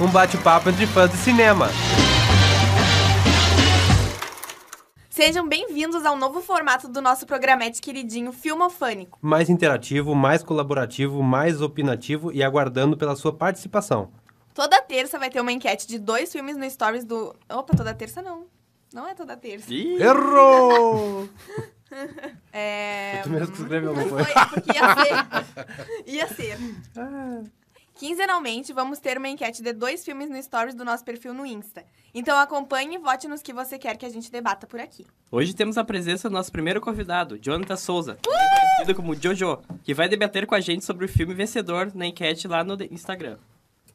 Um bate-papo entre fãs de cinema. Sejam bem-vindos ao novo formato do nosso programete queridinho Filmofânico. Mais interativo, mais colaborativo, mais opinativo e aguardando pela sua participação. Toda terça vai ter uma enquete de dois filmes no Stories do... Opa, toda terça não. Não é toda terça. Errou! É... Tu mesmo que escreveu, não foi? Foi, porque ia ser. ia ser. Quinzenalmente, vamos ter uma enquete de dois filmes no Stories do nosso perfil no Insta. Então acompanhe e vote nos que você quer que a gente debata por aqui. Hoje temos a presença do nosso primeiro convidado, Jonathan Souza, conhecido como Jojo, que vai debater com a gente sobre o filme vencedor na enquete lá no Instagram.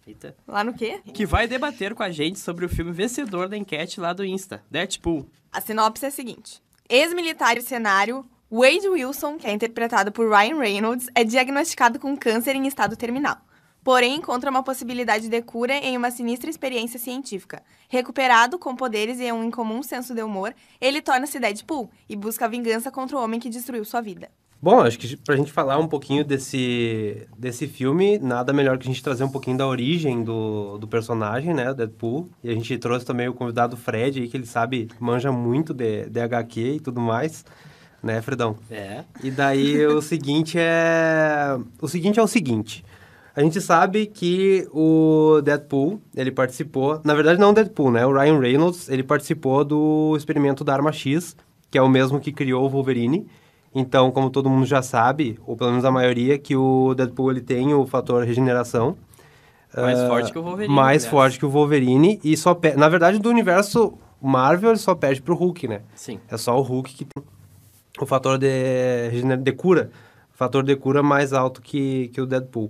Eita. Lá no quê? Que vai debater com a gente sobre o filme vencedor da enquete lá do Insta, Deadpool. A sinopse é a seguinte: ex-militar e cenário, Wade Wilson, que é interpretado por Ryan Reynolds, é diagnosticado com câncer em estado terminal. Porém, encontra uma possibilidade de cura em uma sinistra experiência científica. Recuperado, com poderes e um incomum senso de humor, ele torna-se Deadpool e busca vingança contra o homem que destruiu sua vida. Bom, acho que pra gente falar um pouquinho desse, desse filme, nada melhor que a gente trazer um pouquinho da origem do, do personagem, né, Deadpool. E a gente trouxe também o convidado Fred aí, que ele sabe, manja muito de, de HQ e tudo mais, né, Fredão? É. E daí o seguinte é... O seguinte é o seguinte. A gente sabe que o Deadpool, ele participou... Na verdade, não o Deadpool, né? O Ryan Reynolds, ele participou do experimento da Arma X, que é o mesmo que criou o Wolverine. Então, como todo mundo já sabe, ou pelo menos a maioria, que o Deadpool ele tem o fator regeneração. Mais Ah, forte que o Wolverine, Mais aliás. forte que o Wolverine. E só... pe- Na verdade, do universo Marvel, ele só perde pro Hulk, né? Sim. É só o Hulk que tem o fator de, de cura. Fator de cura mais alto que, que o Deadpool.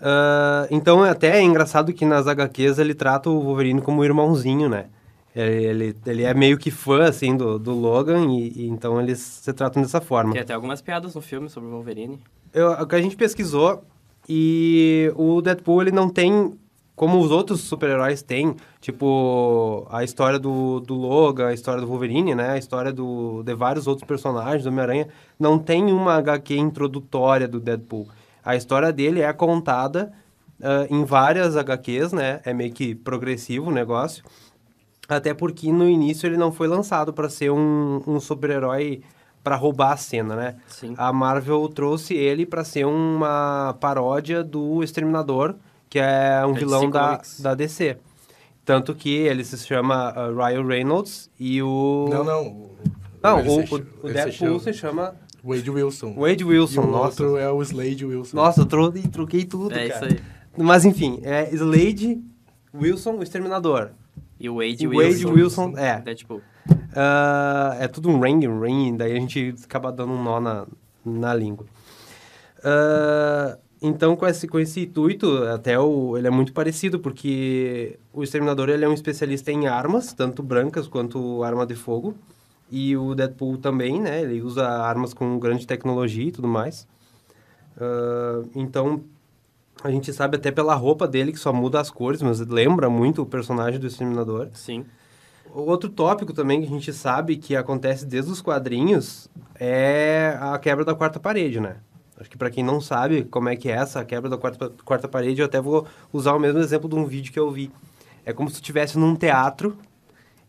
Ah, então, é até é engraçado que nas HQs ele trata o Wolverine como um irmãozinho, né? Ele, ele, ele é meio que fã, assim, do, do Logan, e, e então eles se tratam dessa forma. Tem até algumas piadas no filme sobre o Wolverine. Eu, o que a gente pesquisou e o Deadpool ele não tem como os outros super-heróis têm, tipo a história do, do Logan, a história do Wolverine, né, a história do, de vários outros personagens do Homem-Aranha, não tem uma HQ introdutória do Deadpool. A história dele é contada ah, em várias HQs, né, é meio que progressivo o negócio. Até porque no início ele não foi lançado para ser um, um super-herói para roubar a cena, né? Sim. A Marvel trouxe ele para ser uma paródia do Exterminador, que é um É vilão da, Comics. da DC. Tanto que ele se chama uh, Ryan Reynolds e o... Não, não. o- Não, o, se o, o Deadpool se chama chama Wade Wilson. Wade Wilson, E o nossa. outro é o Slade Wilson. Nossa, eu tro- troquei tudo, É cara. isso aí. Mas enfim, é Slade Wilson, o Exterminador. E o Wade E Wilson. Wade Wilson, é. Deadpool. Ah, é tudo um ring, ring, daí a gente acaba dando um nó na, na língua. Ah, então, com esse, com esse intuito, até o, ele é muito parecido, porque o Exterminador ele é um especialista em armas, tanto brancas quanto arma de fogo. E o Deadpool também, né? Ele usa armas com grande tecnologia e tudo mais. Ah, então, a gente sabe até pela roupa dele, que só muda as cores, mas lembra muito o personagem do Exterminador. Sim. Outro tópico também que a gente sabe que acontece desde os quadrinhos é a quebra da quarta parede, né? Acho que para quem não sabe como é que é essa quebra da quarta, quarta parede, eu até vou usar o mesmo exemplo de um vídeo que eu vi. É como se tu estivesse num teatro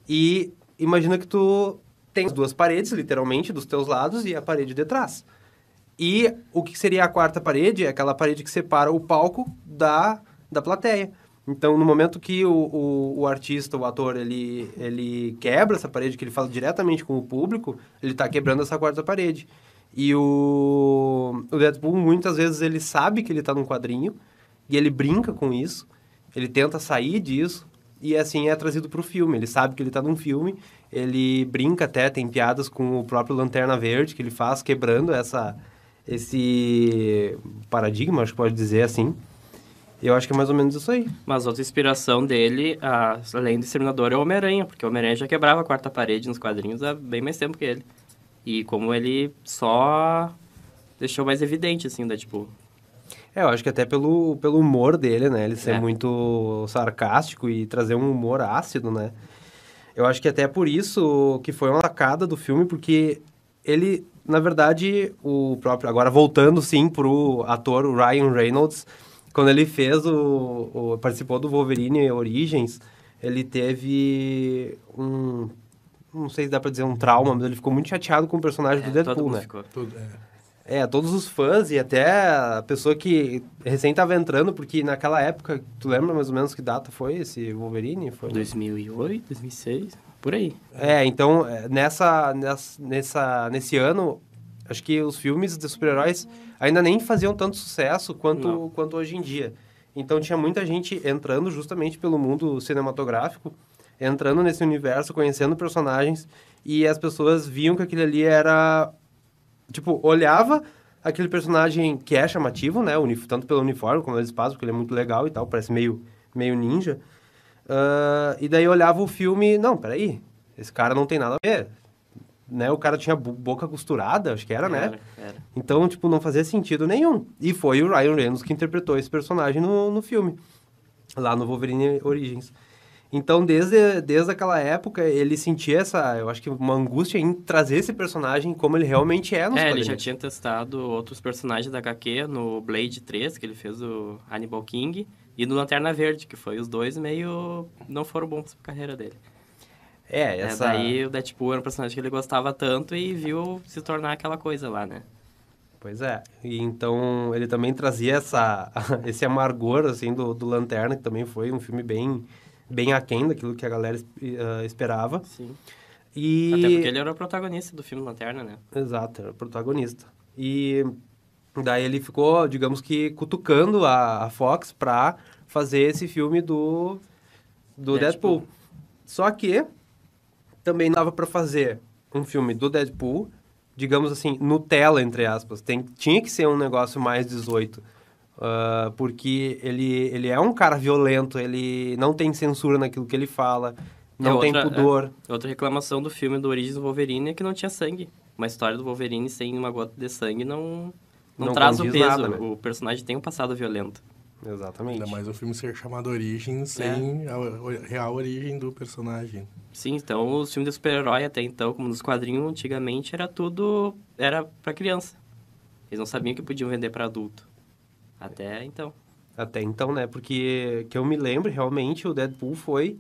e imagina que tu tem as duas paredes, literalmente, dos teus lados e a parede de trás. E o que seria a quarta parede é aquela parede que separa o palco da, da plateia. Então, no momento que o, o, o artista, o ator, ele, ele quebra essa parede, que ele fala diretamente com o público, ele está quebrando essa quarta parede. E o, o Deadpool, muitas vezes, ele sabe que ele está num quadrinho, e ele brinca com isso, ele tenta sair disso, e assim é trazido para o filme. Ele sabe que ele está num filme, ele brinca até, tem piadas com o próprio Lanterna Verde que ele faz, quebrando essa, esse paradigma, acho que pode dizer assim. Eu acho que é mais ou menos isso aí. Mas outra inspiração dele, além do Exterminador, é o Homem-Aranha, porque o Homem-Aranha já quebrava a quarta parede nos quadrinhos há bem mais tempo que ele. E como ele só deixou mais evidente, assim, da tipo. É, eu acho que até pelo, pelo humor dele, né? Ele ser É. muito sarcástico e trazer um humor ácido, né? Eu acho que até por isso que foi uma sacada do filme, porque ele, na verdade, o próprio... Agora, voltando, sim, pro ator, o Ryan Reynolds, quando ele fez o, o- participou do Wolverine Origins, ele teve um não sei se dá pra dizer um trauma, mas ele ficou muito chateado com o personagem do É, todo Deadpool, mundo né? ficou. Tudo, é. É, todos os fãs e até a pessoa que recém tava entrando, porque naquela época, tu lembra mais ou menos que data foi esse Wolverine? Foi 2008, 2006, por aí. É, então, é, nessa, nessa, nesse ano, acho que os filmes de super-heróis ainda nem faziam tanto sucesso quanto, Não. quanto hoje em dia. Então, tinha muita gente entrando justamente pelo mundo cinematográfico, entrando nesse universo, conhecendo personagens, e as pessoas viam que aquele ali era... Tipo, olhava aquele personagem que é chamativo, né? Tanto pelo uniforme como pelo espaço, porque ele é muito legal e tal, parece meio, meio ninja. Ah, e daí olhava o filme, não, peraí, esse cara não tem nada a ver. Né? O cara tinha bo- boca costurada, acho que era, né? Era, era. Então, tipo, não fazia sentido nenhum. E foi o Ryan Reynolds que interpretou esse personagem no, no filme, lá no Wolverine Origins. Então, desde, desde aquela época, ele sentia essa, eu acho que uma angústia em trazer esse personagem como ele realmente é nos É, ele já tinha testado outros personagens da HQ no Blade 3, que ele fez o Hannibal King, e no Lanterna Verde, que foi os dois meio... não foram bons pra carreira dele. É, É, essa... daí o Deadpool era um personagem que ele gostava tanto e viu se tornar aquela coisa lá, né? Pois é. E então ele também trazia essa, esse amargor assim do, do Lanterna, que também foi um filme bem bem aquém daquilo que a galera eh, esperava. Sim. E Até porque ele era o protagonista do filme Lanterna, né? exato, era o protagonista. E daí ele ficou, digamos que cutucando a, a Fox pra fazer esse filme do do Deadpool. Deadpool. Só que também dava pra fazer um filme do Deadpool, digamos assim, Nutella, entre aspas. Tem, tinha que ser um negócio mais 18. Ah, porque ele, ele é um cara violento, ele não tem censura naquilo que ele fala, não É tem outra- pudor. Outra reclamação do filme do Origins do Wolverine é que não tinha sangue. Uma história do Wolverine sem uma gota de sangue não, não, Não traz o peso. nada, né? O personagem tem um passado violento. Exatamente. Ainda mais o filme ser chamado Origem sem a o- real origem do personagem. Sim, então os filmes de super-herói até então, como nos quadrinhos antigamente, era tudo... era pra criança. Eles não sabiam que podiam vender pra adulto. Até então. Até então, né? Porque que eu me lembro, realmente, o Deadpool foi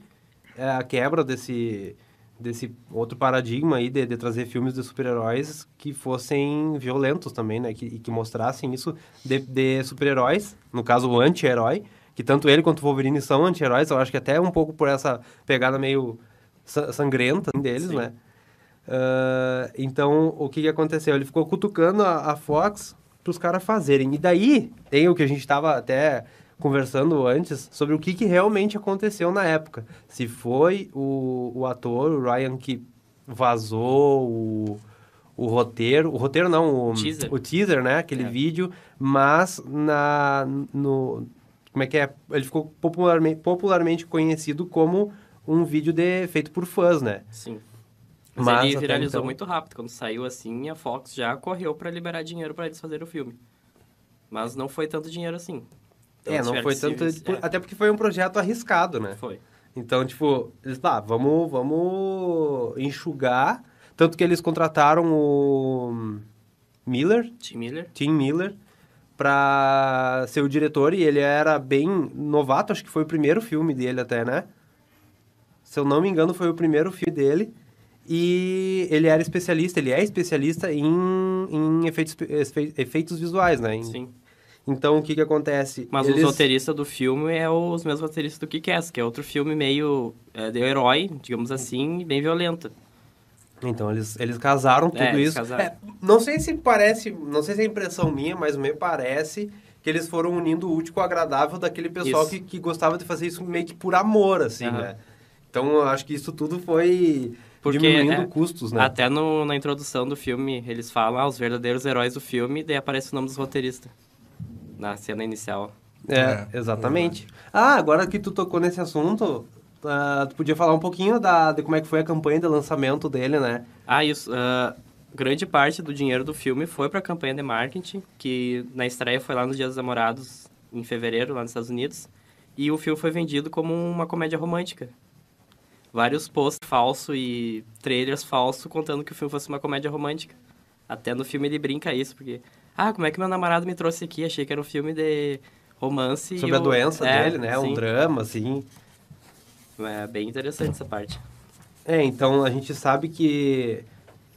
é, a quebra desse, desse outro paradigma aí de, de trazer filmes de super-heróis que fossem violentos também, né? Que, e que mostrassem isso de, de super-heróis, no caso o anti-herói, que tanto ele quanto o Wolverine são anti-heróis, eu acho que até um pouco por essa pegada meio sa- sangrenta deles, Sim. né? Ah, então, o que, que aconteceu? Ele ficou cutucando a, a Fox para os caras fazerem. E daí, tem o que a gente estava até conversando antes sobre o que, que realmente aconteceu na época. Se foi o, o ator, o Ryan, que vazou o, o roteiro. O roteiro não, o Teaser. o teaser né? Aquele É. vídeo, mas na, no... Como é que é? Ele ficou popularmente, popularmente conhecido como um vídeo de, feito por fãs, né? Sim. Mas, Mas ele viralizou então- muito rápido. Quando saiu assim, a Fox já correu pra liberar dinheiro pra eles fazerem o filme. Mas não foi tanto dinheiro assim. Então, é, não foi tanto... por- é, Até porque foi um projeto arriscado, né? Foi. Então, tipo, eles, ah, vamos, vamos enxugar. Tanto que eles contrataram o Miller, Tim Miller. Tim Miller, pra ser o diretor. E ele era bem novato, acho que foi o primeiro filme dele até, né? Se eu não me engano, foi o primeiro filme dele. E ele era especialista, ele é especialista em, em efeitos, efe- efeitos visuais, né? Em- Sim. Então, o que que acontece? Mas Eles- os roteiristas do filme é os mesmos roteiristas do Kick-Ass, que é outro filme meio é, de herói, digamos assim, bem violento. Então, eles, eles casaram tudo É, eles isso. casaram. É, não sei se parece, não sei se é impressão minha, mas me parece que eles foram unindo o útil com o agradável daquele pessoal Isso. que, que gostava de fazer isso meio que por amor, assim, Aham. né? Então, eu acho que isso tudo foi Porque, diminuindo é, custos, né? Até no- na introdução do filme, eles falam ah, os verdadeiros heróis do filme, daí aparece o nome dos roteiristas. Na cena inicial. É, É, exatamente. Ah, agora que tu tocou nesse assunto, ah, tu podia falar um pouquinho da, de como é que foi a campanha de lançamento dele, né? Ah, isso. ah, grande parte do dinheiro do filme foi para a campanha de marketing, que na estreia foi lá nos Dias dos Namorados, em fevereiro, lá nos Estados Unidos. E o filme foi vendido como uma comédia romântica. Vários posts falsos e trailers falsos contando que o filme fosse uma comédia romântica. Até no filme ele brinca isso, porque... Ah, como é que meu namorado me trouxe aqui? Achei que era um filme de romance. Sobre a o- doença é, dele, né? Um sim. drama, assim. É bem interessante essa parte. É, então a gente sabe que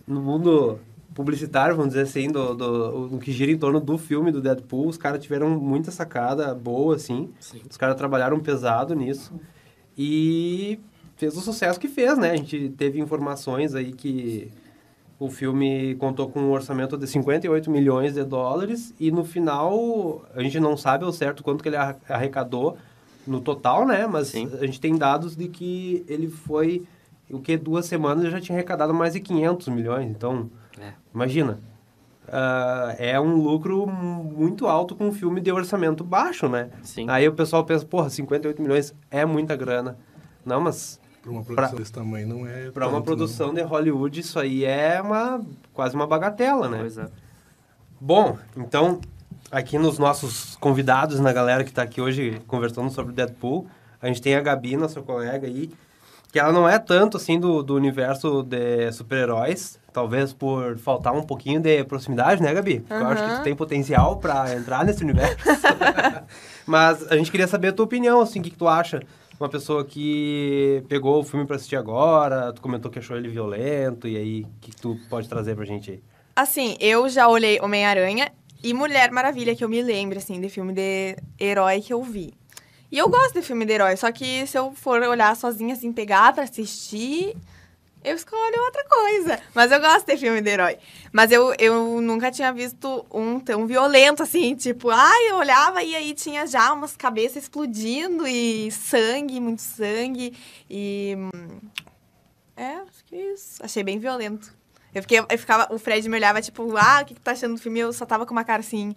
no mundo publicitário, vamos dizer assim, do, do, do que gira em torno do filme do Deadpool, os caras tiveram muita sacada boa, assim. Sim. Os caras trabalharam pesado nisso. E fez o sucesso que fez, né? A gente teve informações aí que o filme contou com um orçamento de 58 milhões de dólares e no final a gente não sabe ao certo quanto que ele arrecadou no total, né? Mas Sim. a gente tem dados de que ele foi o que duas semanas ele já tinha arrecadado mais de 500 milhões. Então, É. imagina. Ah, é um lucro muito alto com um filme de orçamento baixo, né? Sim. Aí o pessoal pensa, porra, 58 milhões é muita grana. Não, mas Pra uma produção Pra- desse tamanho não é. para uma produção de Hollywood isso aí é uma quase uma bagatela, né? Pois é. Bom, então aqui nos nossos convidados, na galera que está aqui hoje conversando sobre Deadpool, a gente tem a Gabi, nossa colega aí, que ela não é tanto assim do, do universo de super-heróis, talvez por faltar um pouquinho de proximidade, né, Gabi? Porque Eu acho que tu tem potencial para entrar nesse universo. Mas a gente queria saber a tua opinião, assim, o que, que tu acha? Uma pessoa que pegou o filme para assistir agora, tu comentou que achou ele violento, e aí, o que, tu pode trazer pra gente aí? Assim, eu já olhei Homem-Aranha e Mulher Maravilha, que eu me lembro, assim, de filme de herói que eu vi. E eu gosto de filme de herói, só que se eu for olhar sozinha, assim, pegar pra assistir, eu escolho outra coisa. Mas eu gosto de filme de herói. Mas eu, eu nunca tinha visto um tão violento, assim, tipo, ai, eu olhava e aí tinha já umas cabeças explodindo e sangue, muito sangue. E. hum, É, acho que é isso. Achei bem violento. Eu, fiquei, eu ficava, o Fred me olhava, tipo, ah, o que, que tá achando do filme? Eu só tava com uma cara assim,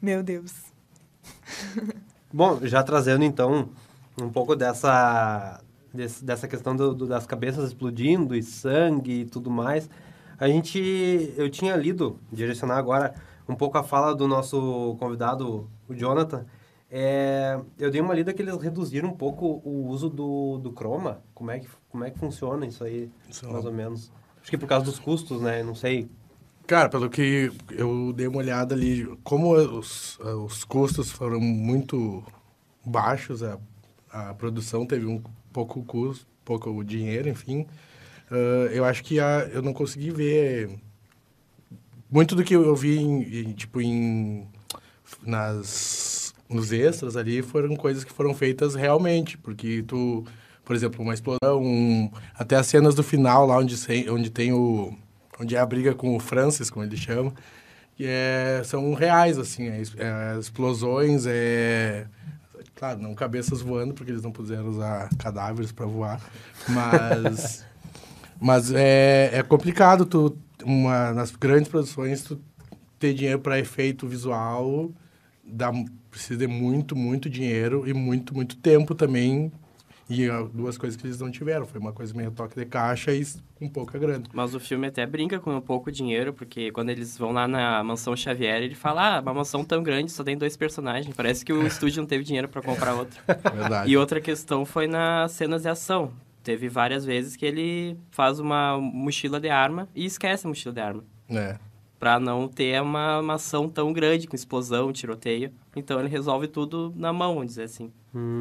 meu Deus. Bom, já trazendo então um pouco dessa, desse- dessa questão do, do- das cabeças explodindo e sangue e tudo mais, a gente, eu tinha lido, direcionar agora um pouco a fala do nosso convidado, o Jonathan, é, eu dei uma lida que eles reduziram um pouco o uso do, do chroma, como é, que, como é que funciona isso aí, é mais ou menos. Acho que por causa dos custos, né, não sei. Cara, pelo que eu dei uma olhada ali, como os, os custos foram muito baixos, a, a produção teve um pouco custo, pouco dinheiro, enfim, ah, eu acho que a, eu não consegui ver muito do que eu vi em, em, tipo em nas nos extras ali foram coisas que foram feitas realmente, porque tu, por exemplo, uma explosão, um- até as cenas do final lá onde se- onde tem o onde é a briga com o Francis, como ele chama, que é, são reais, assim, é, é explosões, é... Claro, não cabeças voando, porque eles não puderam usar cadáveres para voar, mas... mas é, é complicado tu, uma, nas grandes produções, tu ter dinheiro para efeito visual, dá, precisa de muito, muito dinheiro e muito, muito tempo também. E duas coisas que eles não tiveram. Foi uma coisa meio toque de caixa e com pouca grana. Mas o filme até brinca com um pouco dinheiro, porque quando eles vão lá na mansão Xavier, ele fala, ah, uma mansão tão grande, só tem dois personagens. Parece que o estúdio não teve dinheiro pra comprar outro. Verdade. E outra questão foi nas cenas de ação. Teve várias vezes que ele faz uma mochila de arma e esquece a mochila de arma. É. Pra não ter uma, uma ação tão grande, com explosão, tiroteio. Então ele resolve tudo na mão, vamos dizer assim.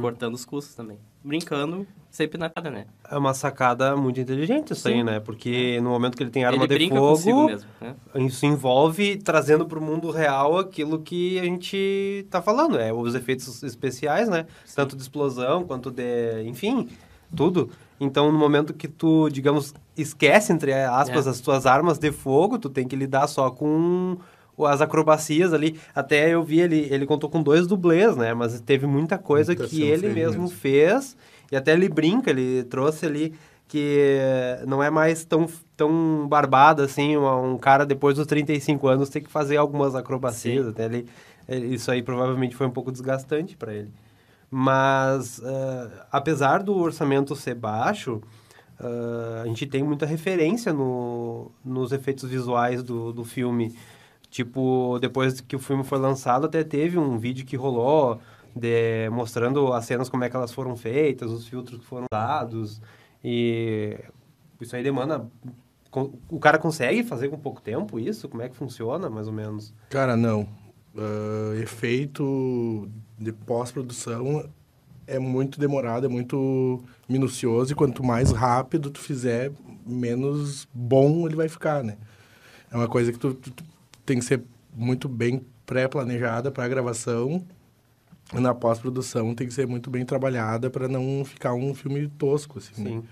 Cortando os custos também. Brincando, sempre na cara, né? É uma sacada muito inteligente isso aí, Sim. né? Porque no momento que ele tem arma ele de fogo, mesmo, né? isso envolve trazendo para o mundo real aquilo que a gente tá falando, é os efeitos especiais, né? Tanto de explosão quanto de, enfim, tudo. Então, no momento que tu, digamos, esquece entre aspas É. as tuas armas de fogo, tu tem que lidar só com as acrobacias ali. Até eu vi ele, ele contou com dois dublês, né? Mas teve muita coisa Muita que ele mesmo, mesmo. fez e até ele brinca, ele trouxe ali que não é mais tão, tão barbado assim, uma- um cara depois dos 35 anos tem que fazer algumas acrobacias, até ele, ele- isso aí provavelmente foi um pouco desgastante para ele. Mas, ah, apesar do orçamento ser baixo, ah, a gente tem muita referência no, nos efeitos visuais do, do filme. Tipo, depois que o filme foi lançado, até teve um vídeo que rolou de, mostrando as cenas, como é que elas foram feitas, os filtros que foram dados. E isso aí demanda... O cara consegue fazer com pouco tempo isso? Como é que funciona, mais ou menos? Cara, não. ah, efeito de pós-produção é muito demorado, é muito minucioso e quanto mais rápido tu fizer, menos bom ele vai ficar, né? É uma coisa que tu, tu- tu tem que ser muito bem pré-planejada para a gravação e na pós-produção tem que ser muito bem trabalhada para não ficar um filme tosco, assim. né? Sim.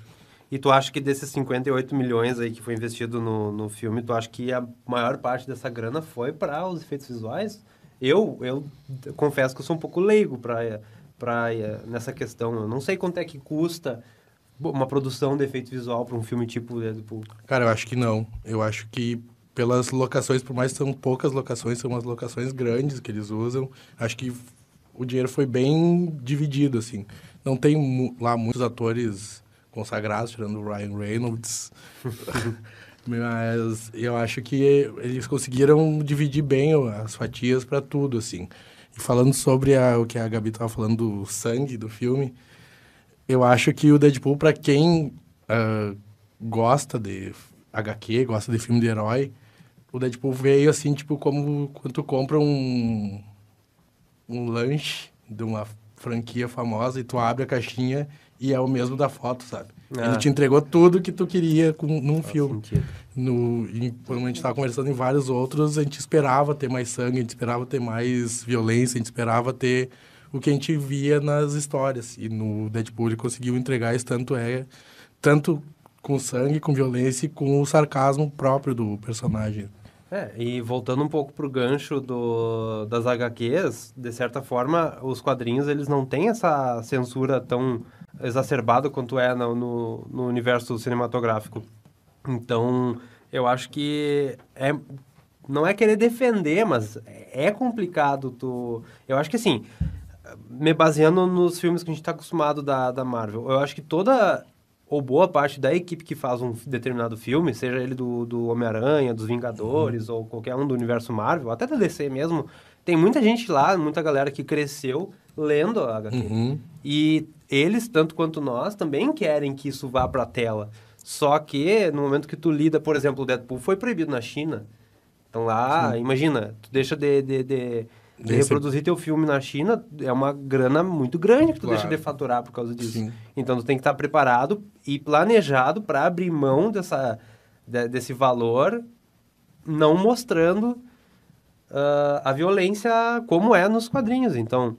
E tu acha que desses 58 milhões aí que foi investido no, no filme, tu acha que a maior parte dessa grana foi para os efeitos visuais? Eu, eu confesso que eu sou um pouco leigo para para nessa questão. Eu não sei quanto é que custa uma produção de efeito visual para um filme tipo Deadpool. Cara, eu acho que não. Eu acho que pelas locações, por mais que são poucas locações, são umas locações grandes que eles usam. Acho que o dinheiro foi bem dividido, assim. Não tem mu- lá muitos atores consagrados, tirando o Ryan Reynolds. Mas eu acho que eles conseguiram dividir bem as fatias para tudo, assim. E falando sobre a- o que a Gabi estava falando do sangue do filme, eu acho que o Deadpool, para quem ah, gosta de HQ, gosta de filme de herói, o Deadpool veio assim, tipo, como quando tu compra um, um lanche de uma franquia famosa e tu abre a caixinha e é o mesmo da foto, sabe? Ah. Ele te entregou tudo que tu queria com, num Faz filme. sentido. No, e quando a gente estava conversando em vários outros, a gente esperava ter mais sangue, a gente esperava ter mais violência, a gente esperava ter o que a gente via nas histórias. E no Deadpool ele conseguiu entregar isso tanto é tanto com sangue, com violência e com o sarcasmo próprio do personagem. É, e voltando um pouco pro gancho do, das HQs, de certa forma, os quadrinhos eles não têm essa censura tão exacerbada quanto é no, no, no universo cinematográfico. Então, eu acho que é não é querer defender, mas é complicado tu... Eu acho que assim, me baseando nos filmes que a gente está acostumado da, da Marvel, eu acho que toda ou boa parte da equipe que faz um determinado filme, seja ele do, do Homem-Aranha, dos Vingadores, ou qualquer um do universo Marvel, até da DC mesmo, tem muita gente lá, muita galera que cresceu lendo a HQ. Uhum. E eles, tanto quanto nós, também querem que isso vá pra tela. Só que, no momento que tu lida, por exemplo, o Deadpool foi proibido na China. Então lá, imagina, tu deixa de, de, de, de reproduzir teu filme na China, é uma grana muito grande que tu Claro. deixa de faturar por causa disso. Sim. Então tu tem que estar preparado e planejado para abrir mão dessa, de- desse valor, não mostrando ah, a violência como é nos quadrinhos. Então,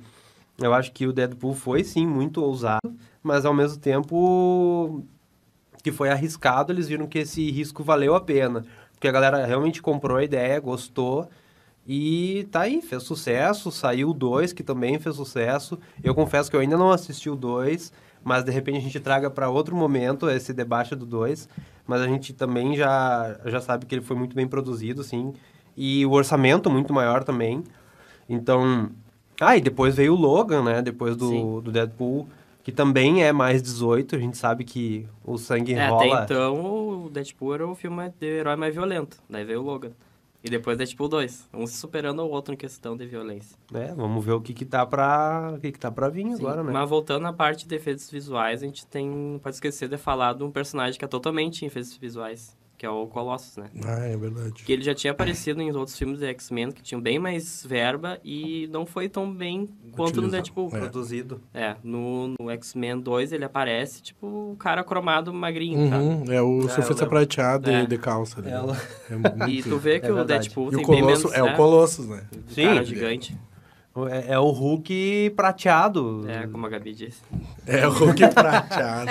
eu acho que o Deadpool foi sim muito ousado, mas ao mesmo tempo que foi arriscado, eles viram que esse risco valeu a pena. Porque a galera realmente comprou a ideia, gostou. E tá aí, fez sucesso. Saiu o 2, que também fez sucesso. Eu confesso que eu ainda não assisti o 2, mas de repente a gente traga para outro momento esse debate do 2. Mas a gente também já, já sabe que ele foi muito bem produzido, sim. E o orçamento muito maior também. Então. Ah, e depois veio o Logan, né? Depois do, Sim. do Deadpool, que também é mais 18. A gente sabe que o sangue É, rola. até então, o Deadpool era o filme de herói mais violento. Daí veio o Logan. E depois Deadpool 2. Um se superando ao outro em questão de violência. É, vamos ver o que que tá pra, o que que tá pra vir Sim, agora, né? Mas voltando à parte de efeitos visuais, a gente tem. Não pode esquecer de falar de um personagem que é totalmente em efeitos visuais, que é o Colossus, né? Ah, é verdade. Que ele já tinha aparecido em outros filmes de X-Men que tinham bem mais verba e não foi tão bem quanto no. Deadpool. É. Produzido. É, no, no X-Men 2 ele aparece, tipo, o cara cromado magrinho? Uhum, é o eu surfista prateado de, É. de calça. ali. Ela- É muito... E tu vê que É o. Deadpool E o tem bem Colosso, menos... é o Colossus, né? o Sim. cara gigante. É, é o Hulk prateado. É, como a Gabi disse. É o Hulk prateado.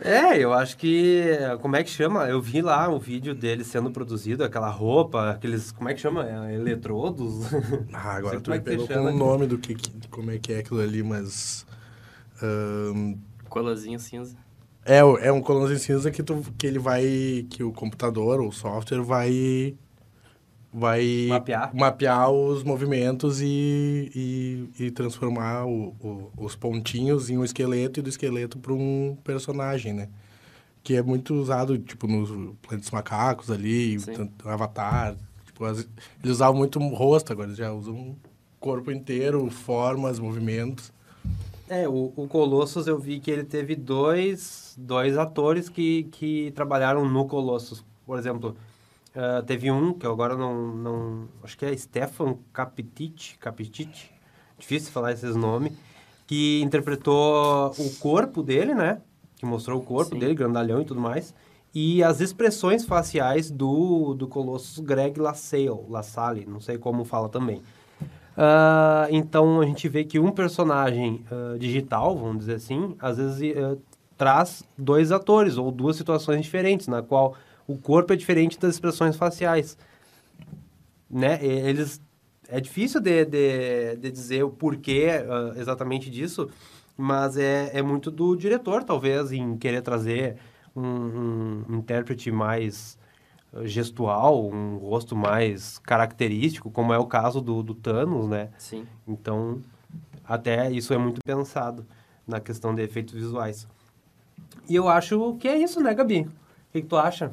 É, eu acho que. Como é que chama? Eu vi lá o vídeo dele sendo produzido, aquela roupa, aqueles. Como é que chama? É, eletrodos? Ah, agora tu é me pegou com o nome do que, que- como é que é aquilo ali, mas... Colazinho cinza. é, é um colãozinho cinza que, tu, que ele vai... Que o computador ou o software vai... Vai Mapear. mapear os movimentos e, e, e transformar o- o- os pontinhos em um esqueleto e do esqueleto para um personagem, né? Que é muito usado, tipo, nos Planetas dos Macacos ali, tanto- Avatar. Tipo, as- eles usavam muito rosto, agora eles já usam o corpo inteiro, formas, movimentos. É, o, o Colossus eu vi que ele teve dois, dois atores que, que trabalharam no Colossus. Por exemplo, Uh, teve um que eu agora não, não... Acho que é Stefan Capitit, Capitit, difícil falar esses nomes, que interpretou o corpo dele, né? Que mostrou o corpo Sim. dele, grandalhão e tudo mais. E as expressões faciais do, do Colossus Greg LaSalle, LaSalle, não sei como fala também. Ah, então a gente vê que um personagem ah, digital, vamos dizer assim, às vezes traz dois atores ou duas situações diferentes, na qual o corpo é diferente das expressões faciais. Né? Eles é difícil de, de, de dizer o porquê ah, exatamente disso, mas é, é muito do diretor, talvez, em querer trazer um, um intérprete mais ah, gestual, um rosto mais característico, como é o caso do, do Thanos, né? Sim. Então, até isso é muito pensado na questão de efeitos visuais. E eu acho que é isso, né, Gabi? O que, que tu acha?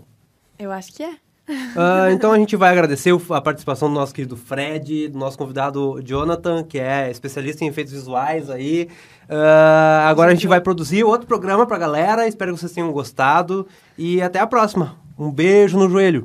Eu acho que é. Ah, então a gente vai agradecer a participação do nosso querido Fred, do nosso convidado Jonathan, que é especialista em efeitos visuais aí. Ah, agora a gente vai produzir outro programa pra galera. Espero que vocês tenham gostado. E até a próxima. Um beijo no joelho.